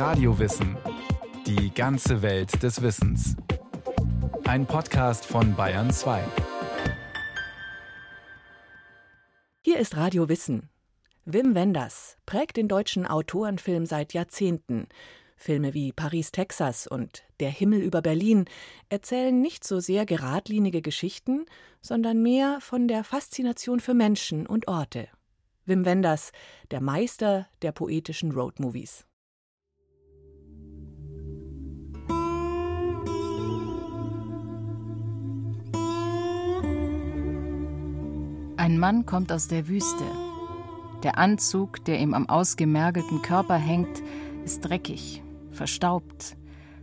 Radiowissen. Die ganze Welt des Wissens. Ein Podcast von Bayern 2. Hier ist Radio Wissen. Wim Wenders prägt den deutschen Autorenfilm seit Jahrzehnten. Filme wie Paris, Texas und Der Himmel über Berlin erzählen nicht so sehr geradlinige Geschichten, sondern mehr von der Faszination für Menschen und Orte. Wim Wenders, der Meister der poetischen Roadmovies. Ein Mann kommt aus der Wüste. Der Anzug, der ihm am ausgemergelten Körper hängt, ist dreckig, verstaubt.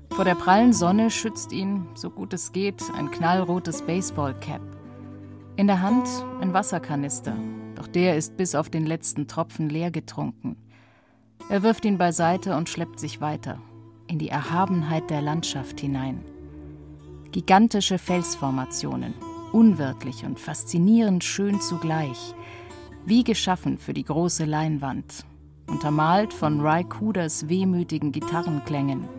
Vor der prallen Sonne schützt ihn, so gut es geht, ein knallrotes Baseballcap. In der Hand ein Wasserkanister, doch der ist bis auf den letzten Tropfen leer getrunken. Er wirft ihn beiseite und schleppt sich weiter, in die Erhabenheit der Landschaft hinein. Gigantische Felsformationen, unwirklich und faszinierend schön zugleich, wie geschaffen für die große Leinwand, untermalt von Ry Cooders wehmütigen Gitarrenklängen.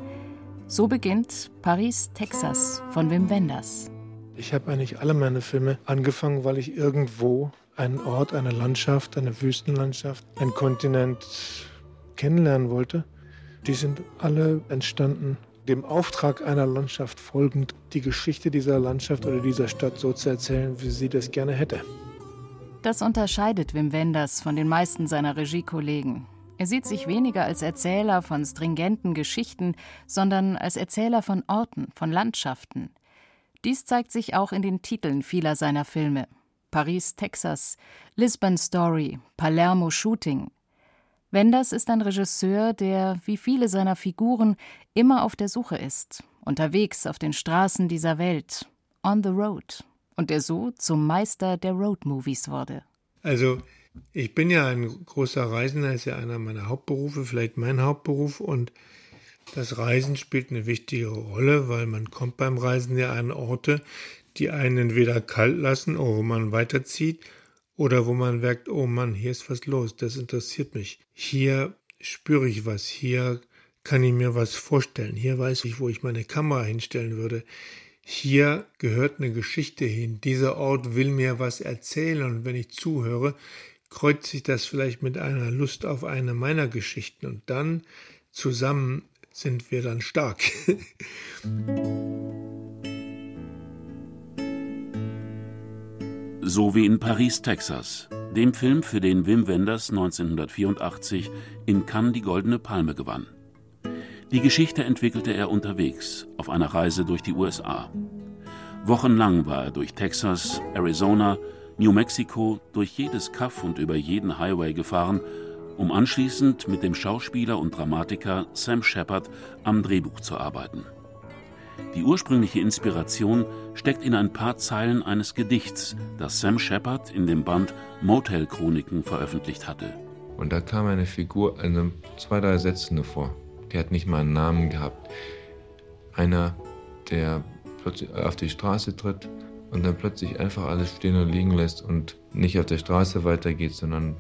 So beginnt Paris, Texas von Wim Wenders. Ich habe eigentlich alle meine Filme angefangen, weil ich irgendwo einen Ort, eine Landschaft, eine Wüstenlandschaft, einen Kontinent kennenlernen wollte. Die sind alle entstanden, dem Auftrag einer Landschaft folgend, die Geschichte dieser Landschaft oder dieser Stadt so zu erzählen, wie sie das gerne hätte. Das unterscheidet Wim Wenders von den meisten seiner Regiekollegen. Er sieht sich weniger als Erzähler von stringenten Geschichten, sondern als Erzähler von Orten, von Landschaften. Dies zeigt sich auch in den Titeln vieler seiner Filme. Paris, Texas, Lisbon Story, Palermo Shooting. Wenders ist ein Regisseur, der, wie viele seiner Figuren, immer auf der Suche ist, unterwegs auf den Straßen dieser Welt, on the road, und der so zum Meister der Road-Movies wurde. Also, ich bin ja ein großer Reisender, ist ja einer meiner Hauptberufe, vielleicht mein Hauptberuf, und das Reisen spielt eine wichtige Rolle, weil man kommt beim Reisen ja an Orte, die einen entweder kalt lassen, oh, wo man weiterzieht, oder wo man merkt, oh Mann, hier ist was los, das interessiert mich. Hier spüre ich was, hier kann ich mir was vorstellen, hier weiß ich, wo ich meine Kamera hinstellen würde. Hier gehört eine Geschichte hin. Dieser Ort will mir was erzählen und wenn ich zuhöre, kreuzt sich das vielleicht mit einer Lust auf eine meiner Geschichten und dann zusammen sind wir dann stark. So wie in Paris, Texas, dem Film, für den Wim Wenders 1984 in Cannes die Goldene Palme gewann. Die Geschichte entwickelte er unterwegs, auf einer Reise durch die USA. Wochenlang war er durch Texas, Arizona, New Mexico, durch jedes Kaff und über jeden Highway gefahren, um anschließend mit dem Schauspieler und Dramatiker Sam Shepard am Drehbuch zu arbeiten. Die ursprüngliche Inspiration steckt in ein paar Zeilen eines Gedichts, das Sam Shepard in dem Band Motel Chroniken veröffentlicht hatte. Und da kam eine Figur, also zwei, drei Sätze nur vor. Die hat nicht mal einen Namen gehabt. Einer, der plötzlich auf die Straße tritt und dann plötzlich einfach alles stehen und liegen lässt und nicht auf der Straße weitergeht, sondern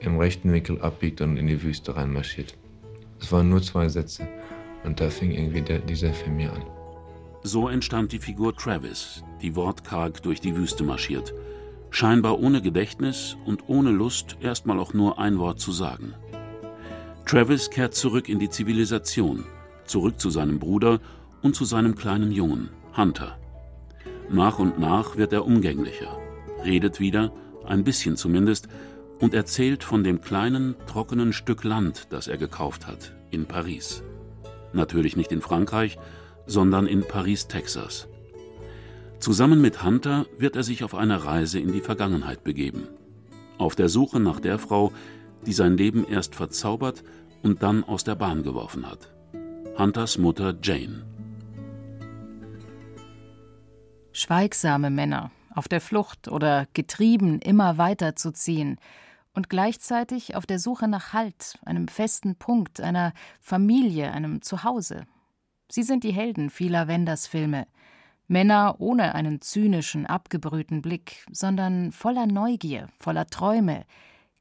im rechten Winkel abbiegt und in die Wüste reinmarschiert. Es waren nur zwei Sätze und da fing irgendwie der, dieser Film mir an. So entstand die Figur Travis, die wortkarg durch die Wüste marschiert, scheinbar ohne Gedächtnis und ohne Lust, erstmal auch nur ein Wort zu sagen. Travis kehrt zurück in die Zivilisation, zurück zu seinem Bruder und zu seinem kleinen Jungen, Hunter. Nach und nach wird er umgänglicher, redet wieder, ein bisschen zumindest, und erzählt von dem kleinen, trockenen Stück Land, das er gekauft hat, in Paris. Natürlich nicht in Frankreich, sondern in Paris, Texas. Zusammen mit Hunter wird er sich auf eine Reise in die Vergangenheit begeben. Auf der Suche nach der Frau, die sein Leben erst verzaubert und dann aus der Bahn geworfen hat. Hunters Mutter Jane. Schweigsame Männer, auf der Flucht oder getrieben, immer weiter zu ziehen und gleichzeitig auf der Suche nach Halt, einem festen Punkt, einer Familie, einem Zuhause, Sie sind die Helden vieler Wenders Filme. Männer ohne einen zynischen, abgebrühten Blick, sondern voller Neugier, voller Träume.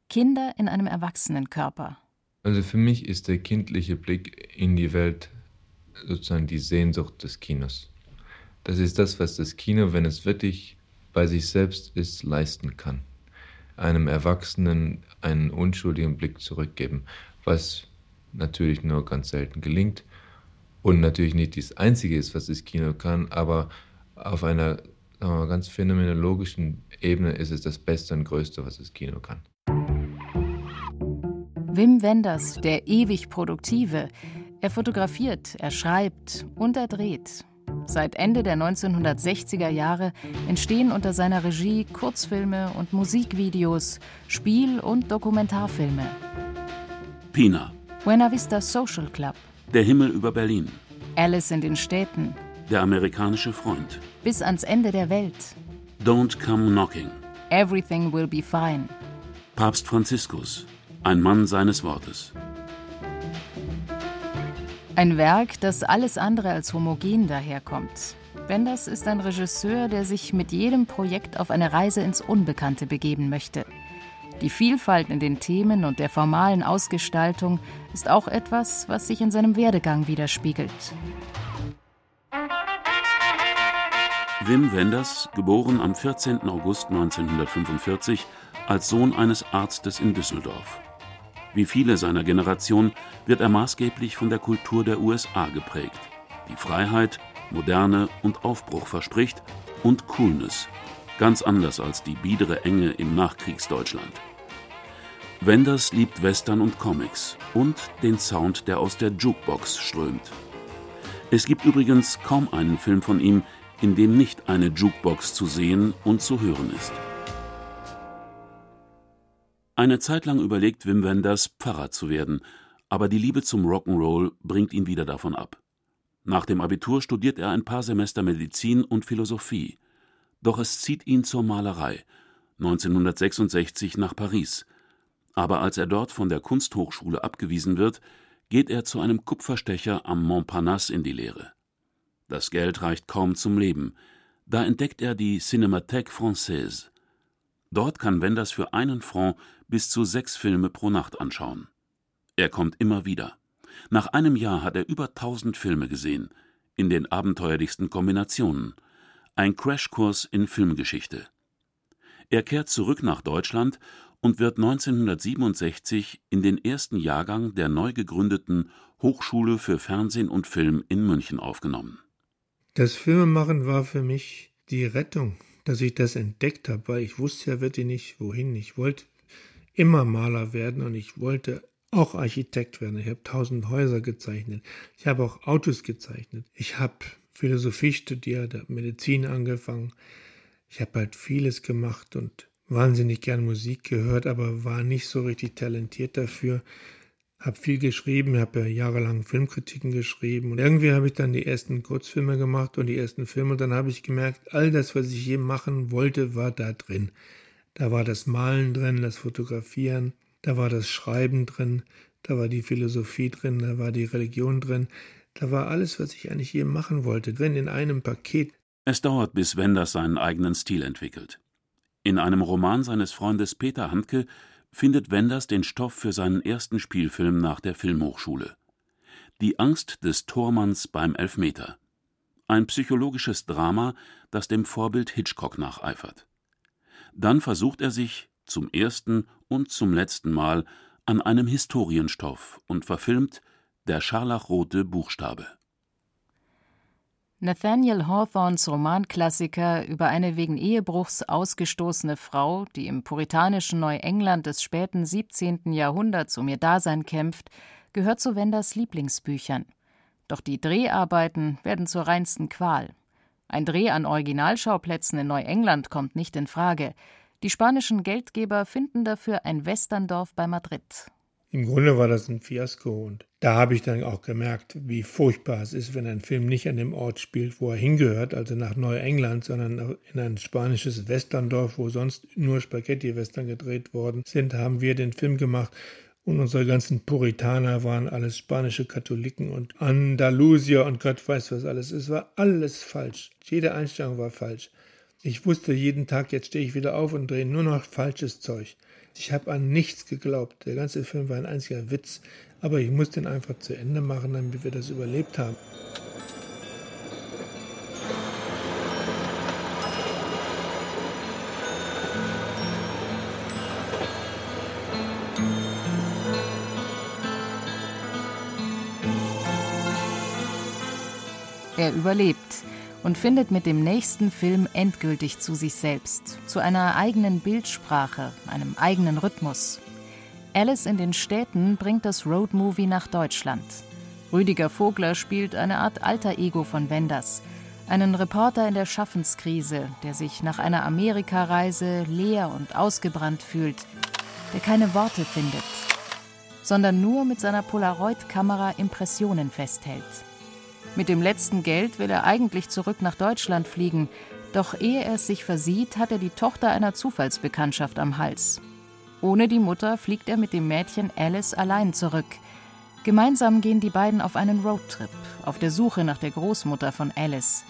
Kinder in einem Erwachsenenkörper. Also für mich ist der kindliche Blick in die Welt sozusagen die Sehnsucht des Kinos. Das ist das, was das Kino, wenn es wirklich bei sich selbst ist, leisten kann. Einem Erwachsenen einen unschuldigen Blick zurückgeben, was natürlich nur ganz selten gelingt und natürlich nicht das Einzige ist, was das Kino kann, aber auf einer wir, ganz phänomenologischen Ebene ist es das Beste und Größte, was das Kino kann. Wim Wenders, der ewig Produktive, er fotografiert, er schreibt und er dreht. Seit Ende der 1960er Jahre entstehen unter seiner Regie Kurzfilme und Musikvideos, Spiel- und Dokumentarfilme. Pina. Buena Vista Social Club. Der Himmel über Berlin. Alice in den Städten. Der amerikanische Freund. Bis ans Ende der Welt. Don't come knocking. Everything will be fine. Papst Franziskus. Ein Mann seines Wortes. Ein Werk, das alles andere als homogen daherkommt. Wenders ist ein Regisseur, der sich mit jedem Projekt auf eine Reise ins Unbekannte begeben möchte. Die Vielfalt in den Themen und der formalen Ausgestaltung ist auch etwas, was sich in seinem Werdegang widerspiegelt. Wim Wenders, geboren am 14. August 1945 als Sohn eines Arztes in Düsseldorf. Wie viele seiner Generation wird er maßgeblich von der Kultur der USA geprägt, die Freiheit, Moderne und Aufbruch verspricht und Coolness, ganz anders als die biedere Enge im Nachkriegsdeutschland. Wenders liebt Western und Comics und den Sound, der aus der Jukebox strömt. Es gibt übrigens kaum einen Film von ihm, in dem nicht eine Jukebox zu sehen und zu hören ist. Eine Zeit lang überlegt Wim Wenders, Pfarrer zu werden, aber die Liebe zum Rock'n'Roll bringt ihn wieder davon ab. Nach dem Abitur studiert er ein paar Semester Medizin und Philosophie. Doch es zieht ihn zur Malerei, 1966 nach Paris. Aber als er dort von der Kunsthochschule abgewiesen wird, geht er zu einem Kupferstecher am Montparnasse in die Lehre. Das Geld reicht kaum zum Leben. Da entdeckt er die Cinémathèque Française. Dort kann Wenders für einen Franc bis zu sechs Filme pro Nacht anschauen. Er kommt immer wieder. Nach einem Jahr hat er über tausend Filme gesehen, in den abenteuerlichsten Kombinationen. Ein Crashkurs in Filmgeschichte. Er kehrt zurück nach Deutschland und wird 1967 in den ersten Jahrgang der neu gegründeten Hochschule für Fernsehen und Film in München aufgenommen. Das Filmemachen war für mich die Rettung, dass ich das entdeckt habe, weil ich wusste ja wirklich nicht, wohin. Ich wollte immer Maler werden und ich wollte auch Architekt werden. Ich habe tausend Häuser gezeichnet. Ich habe auch Autos gezeichnet. Ich habe Philosophie studiert, habe Medizin angefangen. Ich habe halt vieles gemacht und wahnsinnig gern Musik gehört, aber war nicht so richtig talentiert dafür. Habe viel geschrieben, habe ja jahrelang Filmkritiken geschrieben und irgendwie habe ich dann die ersten Kurzfilme gemacht und die ersten Filme und dann habe ich gemerkt, all das, was ich je machen wollte, war da drin. Da war das Malen drin, das Fotografieren, da war das Schreiben drin, da war die Philosophie drin, da war die Religion drin, da war alles, was ich eigentlich je machen wollte, drin in einem Paket. Es dauert, bis Wenders seinen eigenen Stil entwickelt. In einem Roman seines Freundes Peter Handke findet Wenders den Stoff für seinen ersten Spielfilm nach der Filmhochschule. Die Angst des Tormanns beim Elfmeter. Ein psychologisches Drama, das dem Vorbild Hitchcock nacheifert. Dann versucht er sich zum ersten und zum letzten Mal an einem Historienstoff und verfilmt Der scharlachrote Buchstabe. Nathaniel Hawthorns Romanklassiker über eine wegen Ehebruchs ausgestoßene Frau, die im puritanischen Neuengland des späten 17. Jahrhunderts um ihr Dasein kämpft, gehört zu Wenders Lieblingsbüchern. Doch die Dreharbeiten werden zur reinsten Qual. Ein Dreh an Originalschauplätzen in Neuengland kommt nicht in Frage. Die spanischen Geldgeber finden dafür ein Westerndorf bei Madrid. Im Grunde war das ein Fiasko und da habe ich dann auch gemerkt, wie furchtbar es ist, wenn ein Film nicht an dem Ort spielt, wo er hingehört, also nach Neuengland, sondern in ein spanisches Westerndorf, wo sonst nur Spaghetti-Western gedreht worden sind, haben wir den Film gemacht und unsere ganzen Puritaner waren alles spanische Katholiken und Andalusier und Gott weiß was alles. Es war alles falsch. Jede Einstellung war falsch. Ich wusste jeden Tag, jetzt stehe ich wieder auf und drehe nur noch falsches Zeug. Ich habe an nichts geglaubt. Der ganze Film war ein einziger Witz. Aber ich muss den einfach zu Ende machen, damit wir das überlebt haben. Er überlebt und findet mit dem nächsten Film endgültig zu sich selbst, zu einer eigenen Bildsprache, einem eigenen Rhythmus. Alice in den Städten bringt das Roadmovie nach Deutschland. Rüdiger Vogler spielt eine Art alter Ego von Wenders, einen Reporter in der Schaffenskrise, der sich nach einer Amerikareise leer und ausgebrannt fühlt, der keine Worte findet, sondern nur mit seiner Polaroid-Kamera Impressionen festhält. Mit dem letzten Geld will er eigentlich zurück nach Deutschland fliegen, doch ehe er es sich versieht, hat er die Tochter einer Zufallsbekanntschaft am Hals. Ohne die Mutter fliegt er mit dem Mädchen Alice allein zurück. Gemeinsam gehen die beiden auf einen Roadtrip, auf der Suche nach der Großmutter von Alice.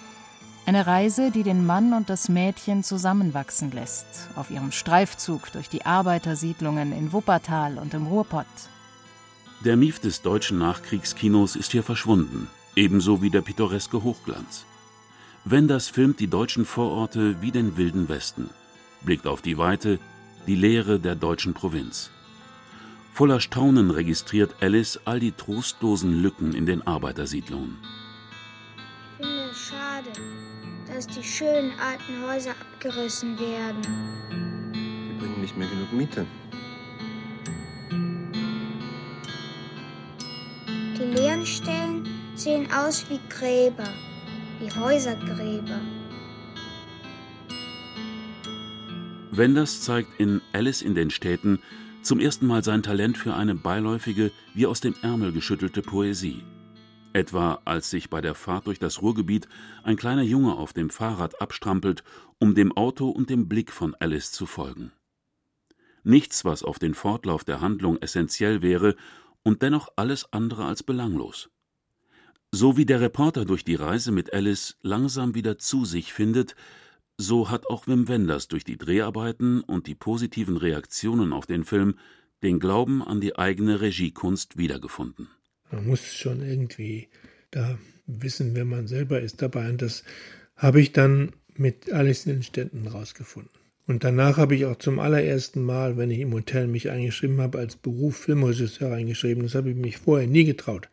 Eine Reise, die den Mann und das Mädchen zusammenwachsen lässt, auf ihrem Streifzug durch die Arbeitersiedlungen in Wuppertal und im Ruhrpott. Der Mief des deutschen Nachkriegskinos ist hier verschwunden ebenso wie der pittoreske Hochglanz. Wenders filmt die deutschen Vororte wie den wilden Westen, blickt auf die Weite, die Leere der deutschen Provinz. Voller Staunen registriert Alice all die trostlosen Lücken in den Arbeitersiedlungen. Ich finde es schade, dass die schönen alten Häuser abgerissen werden. Die bringen nicht mehr genug Miete. Die leeren Stellen sehen aus wie Gräber, wie Häusergräber. Wenders zeigt in Alice in den Städten zum ersten Mal sein Talent für eine beiläufige, wie aus dem Ärmel geschüttelte Poesie. Etwa als sich bei der Fahrt durch das Ruhrgebiet ein kleiner Junge auf dem Fahrrad abstrampelt, um dem Auto und dem Blick von Alice zu folgen. Nichts, was auf den Fortlauf der Handlung essentiell wäre und dennoch alles andere als belanglos. So wie der Reporter durch die Reise mit Alice langsam wieder zu sich findet, so hat auch Wim Wenders durch die Dreharbeiten und die positiven Reaktionen auf den Film den Glauben an die eigene Regiekunst wiedergefunden. Man muss schon irgendwie da wissen, wer man selber ist dabei. Und das habe ich dann mit Alice in den Städten rausgefunden. Und danach habe ich auch zum allerersten Mal, wenn ich im Hotel mich eingeschrieben habe, als Beruf Filmregisseur eingeschrieben. Das habe ich mich vorher nie getraut.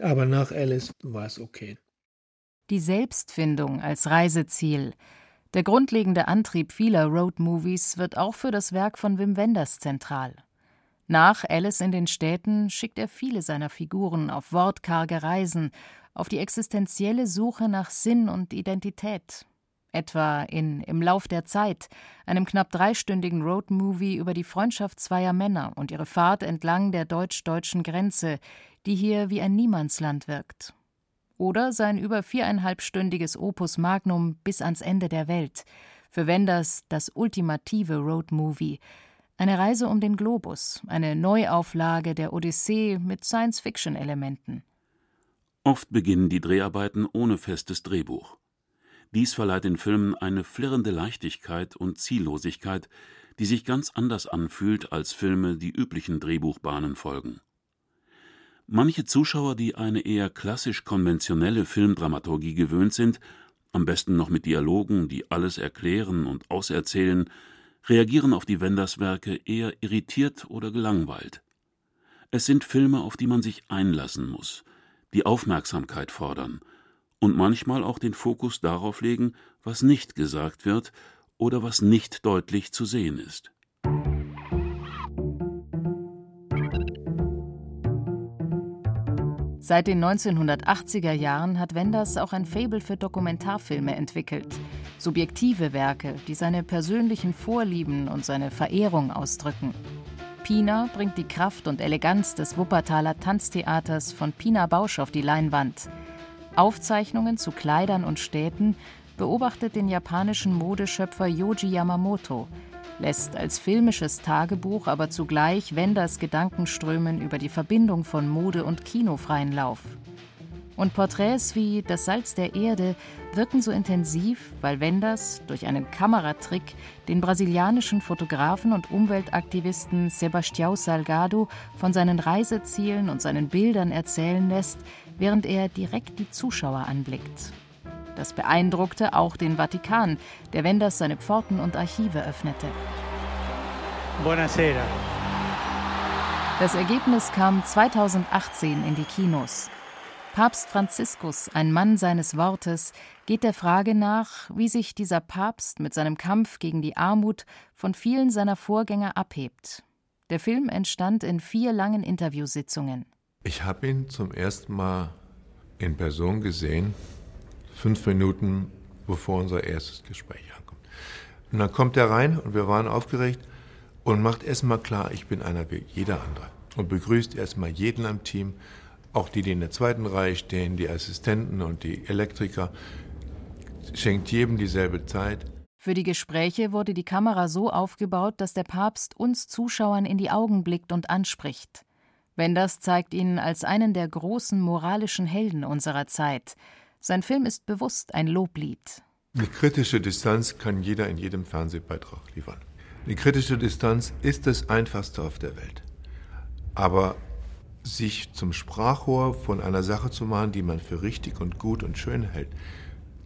Aber nach Alice war es okay. Die Selbstfindung als Reiseziel, der grundlegende Antrieb vieler Roadmovies, wird auch für das Werk von Wim Wenders zentral. Nach Alice in den Städten schickt er viele seiner Figuren auf wortkarge Reisen, auf die existenzielle Suche nach Sinn und Identität. Etwa in Im Lauf der Zeit, einem knapp dreistündigen Roadmovie über die Freundschaft zweier Männer und ihre Fahrt entlang der deutsch-deutschen Grenze, die hier wie ein Niemandsland wirkt. Oder sein über viereinhalbstündiges Opus Magnum bis ans Ende der Welt, für Wenders das ultimative Roadmovie, eine Reise um den Globus, eine Neuauflage der Odyssee mit Science-Fiction-Elementen. Oft beginnen die Dreharbeiten ohne festes Drehbuch. Dies verleiht den Filmen eine flirrende Leichtigkeit und Ziellosigkeit, die sich ganz anders anfühlt als Filme, die üblichen Drehbuchbahnen folgen. Manche Zuschauer, die eine eher klassisch konventionelle Filmdramaturgie gewöhnt sind, am besten noch mit Dialogen, die alles erklären und auserzählen, reagieren auf die Wenders-Werke eher irritiert oder gelangweilt. Es sind Filme, auf die man sich einlassen muss, die Aufmerksamkeit fordern und manchmal auch den Fokus darauf legen, was nicht gesagt wird oder was nicht deutlich zu sehen ist. Seit den 1980er Jahren hat Wenders auch ein Faible für Dokumentarfilme entwickelt. Subjektive Werke, die seine persönlichen Vorlieben und seine Verehrung ausdrücken. Pina bringt die Kraft und Eleganz des Wuppertaler Tanztheaters von Pina Bausch auf die Leinwand. Aufzeichnungen zu Kleidern und Städten beobachtet den japanischen Modeschöpfer Yoji Yamamoto, lässt als filmisches Tagebuch aber zugleich Wenders Gedankenströmen über die Verbindung von Mode und Kino freien Lauf. Und Porträts wie Das Salz der Erde wirken so intensiv, weil Wenders durch einen Kameratrick den brasilianischen Fotografen und Umweltaktivisten Sebastião Salgado von seinen Reisezielen und seinen Bildern erzählen lässt, während er direkt die Zuschauer anblickt. Das beeindruckte auch den Vatikan, der Wenders seine Pforten und Archive öffnete. Buonasera. Das Ergebnis kam 2018 in die Kinos. Papst Franziskus, ein Mann seines Wortes, geht der Frage nach, wie sich dieser Papst mit seinem Kampf gegen die Armut von vielen seiner Vorgänger abhebt. Der Film entstand in vier langen Interviewsitzungen. Ich habe ihn zum ersten Mal in Person gesehen, fünf Minuten bevor unser erstes Gespräch ankommt. Und dann kommt er rein und wir waren aufgeregt und macht erstmal klar, ich bin einer wie jeder andere. Und begrüßt erstmal jeden am Team auch die, die in der zweiten Reihe stehen, die Assistenten und die Elektriker, schenkt jedem dieselbe Zeit. Für die Gespräche wurde die Kamera so aufgebaut, dass der Papst uns Zuschauern in die Augen blickt und anspricht. Wenders zeigt ihn als einen der großen moralischen Helden unserer Zeit. Sein Film ist bewusst ein Loblied. Eine kritische Distanz kann jeder in jedem Fernsehbeitrag liefern. Eine kritische Distanz ist das Einfachste auf der Welt. Aber sich zum Sprachrohr von einer Sache zu machen, die man für richtig und gut und schön hält,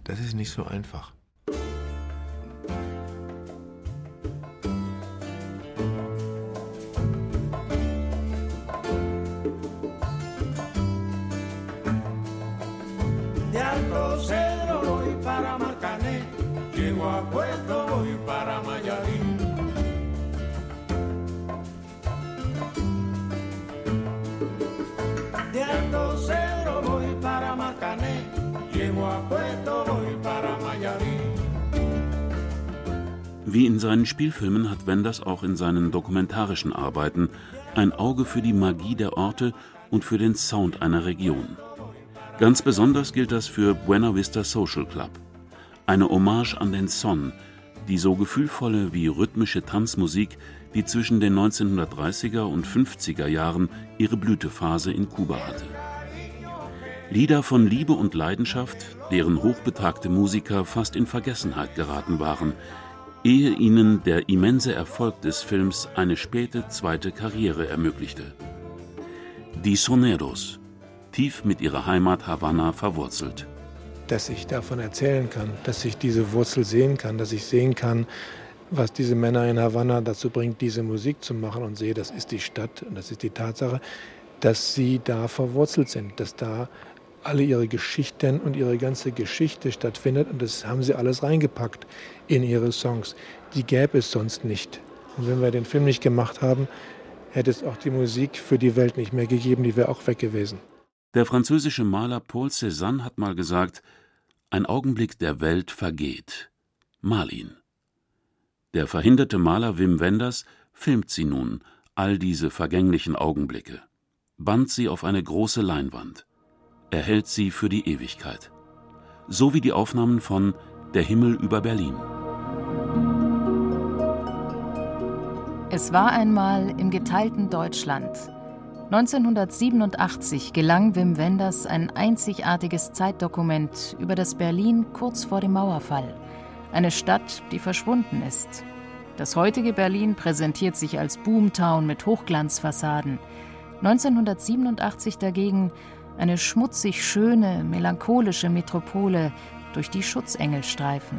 das ist nicht so einfach. Wie in seinen Spielfilmen hat Wenders auch in seinen dokumentarischen Arbeiten ein Auge für die Magie der Orte und für den Sound einer Region. Ganz besonders gilt das für Buena Vista Social Club. Eine Hommage an den Son, die so gefühlvolle wie rhythmische Tanzmusik, die zwischen den 1930er und 50er Jahren ihre Blütephase in Kuba hatte. Lieder von Liebe und Leidenschaft, deren hochbetagte Musiker fast in Vergessenheit geraten waren, ehe ihnen der immense Erfolg des Films eine späte zweite Karriere ermöglichte. Die Soneros, tief mit ihrer Heimat Havanna verwurzelt. Dass ich davon erzählen kann, dass ich diese Wurzel sehen kann, dass ich sehen kann, was diese Männer in Havanna dazu bringt, diese Musik zu machen und sehe, das ist die Stadt und das ist die Tatsache, dass sie da verwurzelt sind, dass da alle ihre Geschichten und ihre ganze Geschichte stattfindet. Und das haben sie alles reingepackt in ihre Songs. Die gäbe es sonst nicht. Und wenn wir den Film nicht gemacht haben, hätte es auch die Musik für die Welt nicht mehr gegeben, die wäre auch weg gewesen. Der französische Maler Paul Cézanne hat mal gesagt, ein Augenblick der Welt vergeht. Mal ihn. Der verhinderte Maler Wim Wenders filmt sie nun, all diese vergänglichen Augenblicke, band sie auf eine große Leinwand. Er hält sie für die Ewigkeit. So wie die Aufnahmen von Der Himmel über Berlin. Es war einmal im geteilten Deutschland. 1987 gelang Wim Wenders ein einzigartiges Zeitdokument über das Berlin kurz vor dem Mauerfall. Eine Stadt, die verschwunden ist. Das heutige Berlin präsentiert sich als Boomtown mit Hochglanzfassaden. 1987 dagegen eine schmutzig schöne, melancholische Metropole, durch die Schutzengel streifen.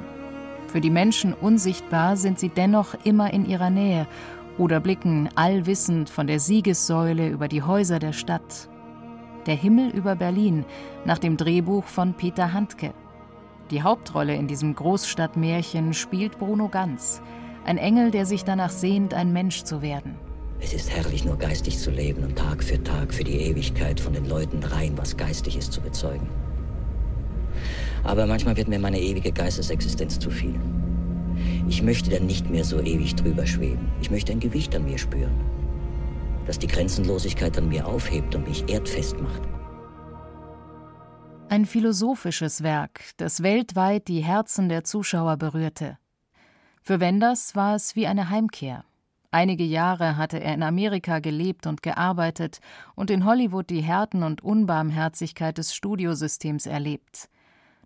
Für die Menschen unsichtbar sind sie dennoch immer in ihrer Nähe oder blicken allwissend von der Siegessäule über die Häuser der Stadt. Der Himmel über Berlin nach dem Drehbuch von Peter Handke. Die Hauptrolle in diesem Großstadtmärchen spielt Bruno Ganz, ein Engel, der sich danach sehnt, ein Mensch zu werden. Es ist herrlich, nur geistig zu leben und Tag für Tag für die Ewigkeit von den Leuten rein, was geistig ist, zu bezeugen. Aber manchmal wird mir meine ewige Geistesexistenz zu viel. Ich möchte dann nicht mehr so ewig drüber schweben. Ich möchte ein Gewicht an mir spüren, das die Grenzenlosigkeit an mir aufhebt und mich erdfest macht. Ein philosophisches Werk, das weltweit die Herzen der Zuschauer berührte. Für Wenders war es wie eine Heimkehr Einige Jahre hatte er in Amerika gelebt und gearbeitet und in Hollywood die Härten und Unbarmherzigkeit des Studiosystems erlebt.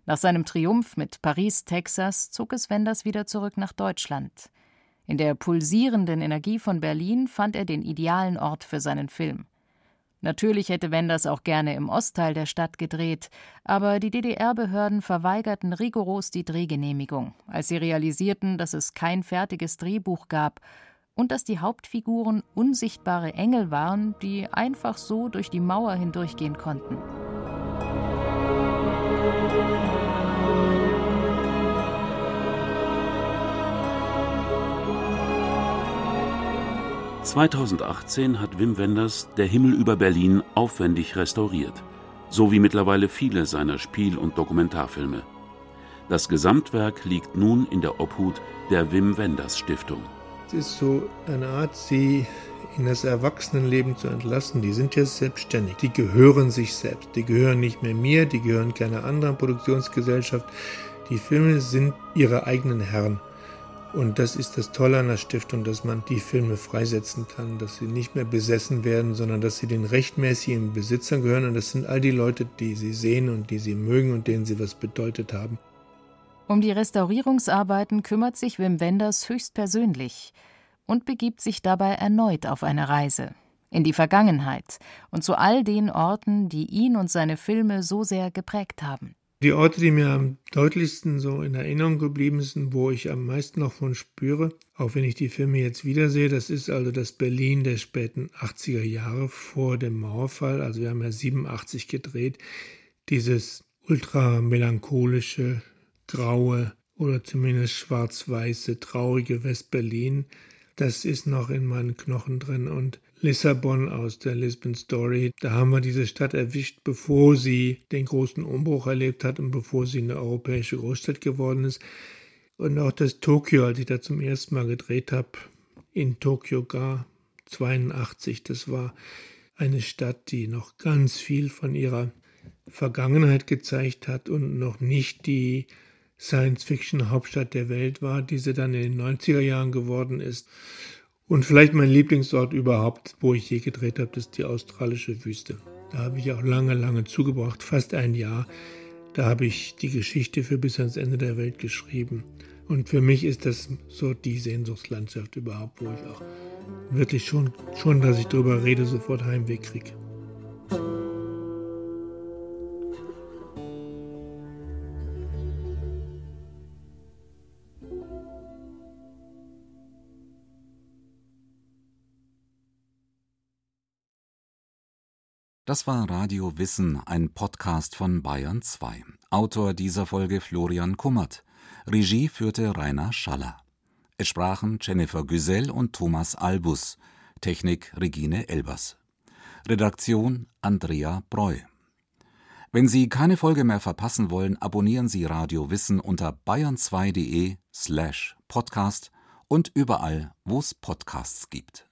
Nach seinem Triumph mit Paris, Texas, zog es Wenders wieder zurück nach Deutschland. In der pulsierenden Energie von Berlin fand er den idealen Ort für seinen Film. Natürlich hätte Wenders auch gerne im Ostteil der Stadt gedreht, aber die DDR-Behörden verweigerten rigoros die Drehgenehmigung, als sie realisierten, dass es kein fertiges Drehbuch gab und dass die Hauptfiguren unsichtbare Engel waren, die einfach so durch die Mauer hindurchgehen konnten. 2018 hat Wim Wenders Der Himmel über Berlin aufwendig restauriert, so wie mittlerweile viele seiner Spiel- und Dokumentarfilme. Das Gesamtwerk liegt nun in der Obhut der Wim Wenders Stiftung. Es ist so eine Art, sie in das Erwachsenenleben zu entlassen. Die sind jetzt selbstständig, die gehören sich selbst, die gehören nicht mehr mir, die gehören keiner anderen Produktionsgesellschaft. Die Filme sind ihre eigenen Herren. Und das ist das Tolle an der Stiftung, dass man die Filme freisetzen kann, dass sie nicht mehr besessen werden, sondern dass sie den rechtmäßigen Besitzern gehören. Und das sind all die Leute, die sie sehen und die sie mögen und denen sie was bedeutet haben. Um die Restaurierungsarbeiten kümmert sich Wim Wenders höchstpersönlich und begibt sich dabei erneut auf eine Reise in die Vergangenheit und zu all den Orten, die ihn und seine Filme so sehr geprägt haben. Die Orte, die mir am deutlichsten so in Erinnerung geblieben sind, wo ich am meisten noch von spüre, auch wenn ich die Filme jetzt wiedersehe, das ist also das Berlin der späten 80er Jahre vor dem Mauerfall. Also wir haben ja 87 gedreht. Dieses ultra melancholische, graue oder zumindest schwarz-weiße, traurige West-Berlin, das ist noch in meinen Knochen drin und Lissabon aus der Lisbon Story. Da haben wir diese Stadt erwischt, bevor sie den großen Umbruch erlebt hat und bevor sie eine europäische Großstadt geworden ist. Und auch das Tokio, als ich da zum ersten Mal gedreht habe, in Tokio gar 82, das war eine Stadt, die noch ganz viel von ihrer Vergangenheit gezeigt hat und noch nicht die Science-Fiction-Hauptstadt der Welt war, die sie dann in den 90er Jahren geworden ist. Und vielleicht mein Lieblingsort überhaupt, wo ich je gedreht habe, ist die australische Wüste. Da habe ich auch lange, lange zugebracht, fast ein Jahr. Da habe ich die Geschichte für bis ans Ende der Welt geschrieben. Und für mich ist das so die Sehnsuchtslandschaft überhaupt, wo ich auch wirklich schon, schon dass ich darüber rede, sofort Heimweh kriege. Das war Radio Wissen, ein Podcast von Bayern 2. Autor dieser Folge Florian Kummert. Regie führte Rainer Schaller. Es sprachen Jennifer Güsell und Thomas Albus. Technik Regine Elbers. Redaktion Andrea Breu. Wenn Sie keine Folge mehr verpassen wollen, abonnieren Sie Radio Wissen unter bayern2.de slash podcast und überall, wo es Podcasts gibt.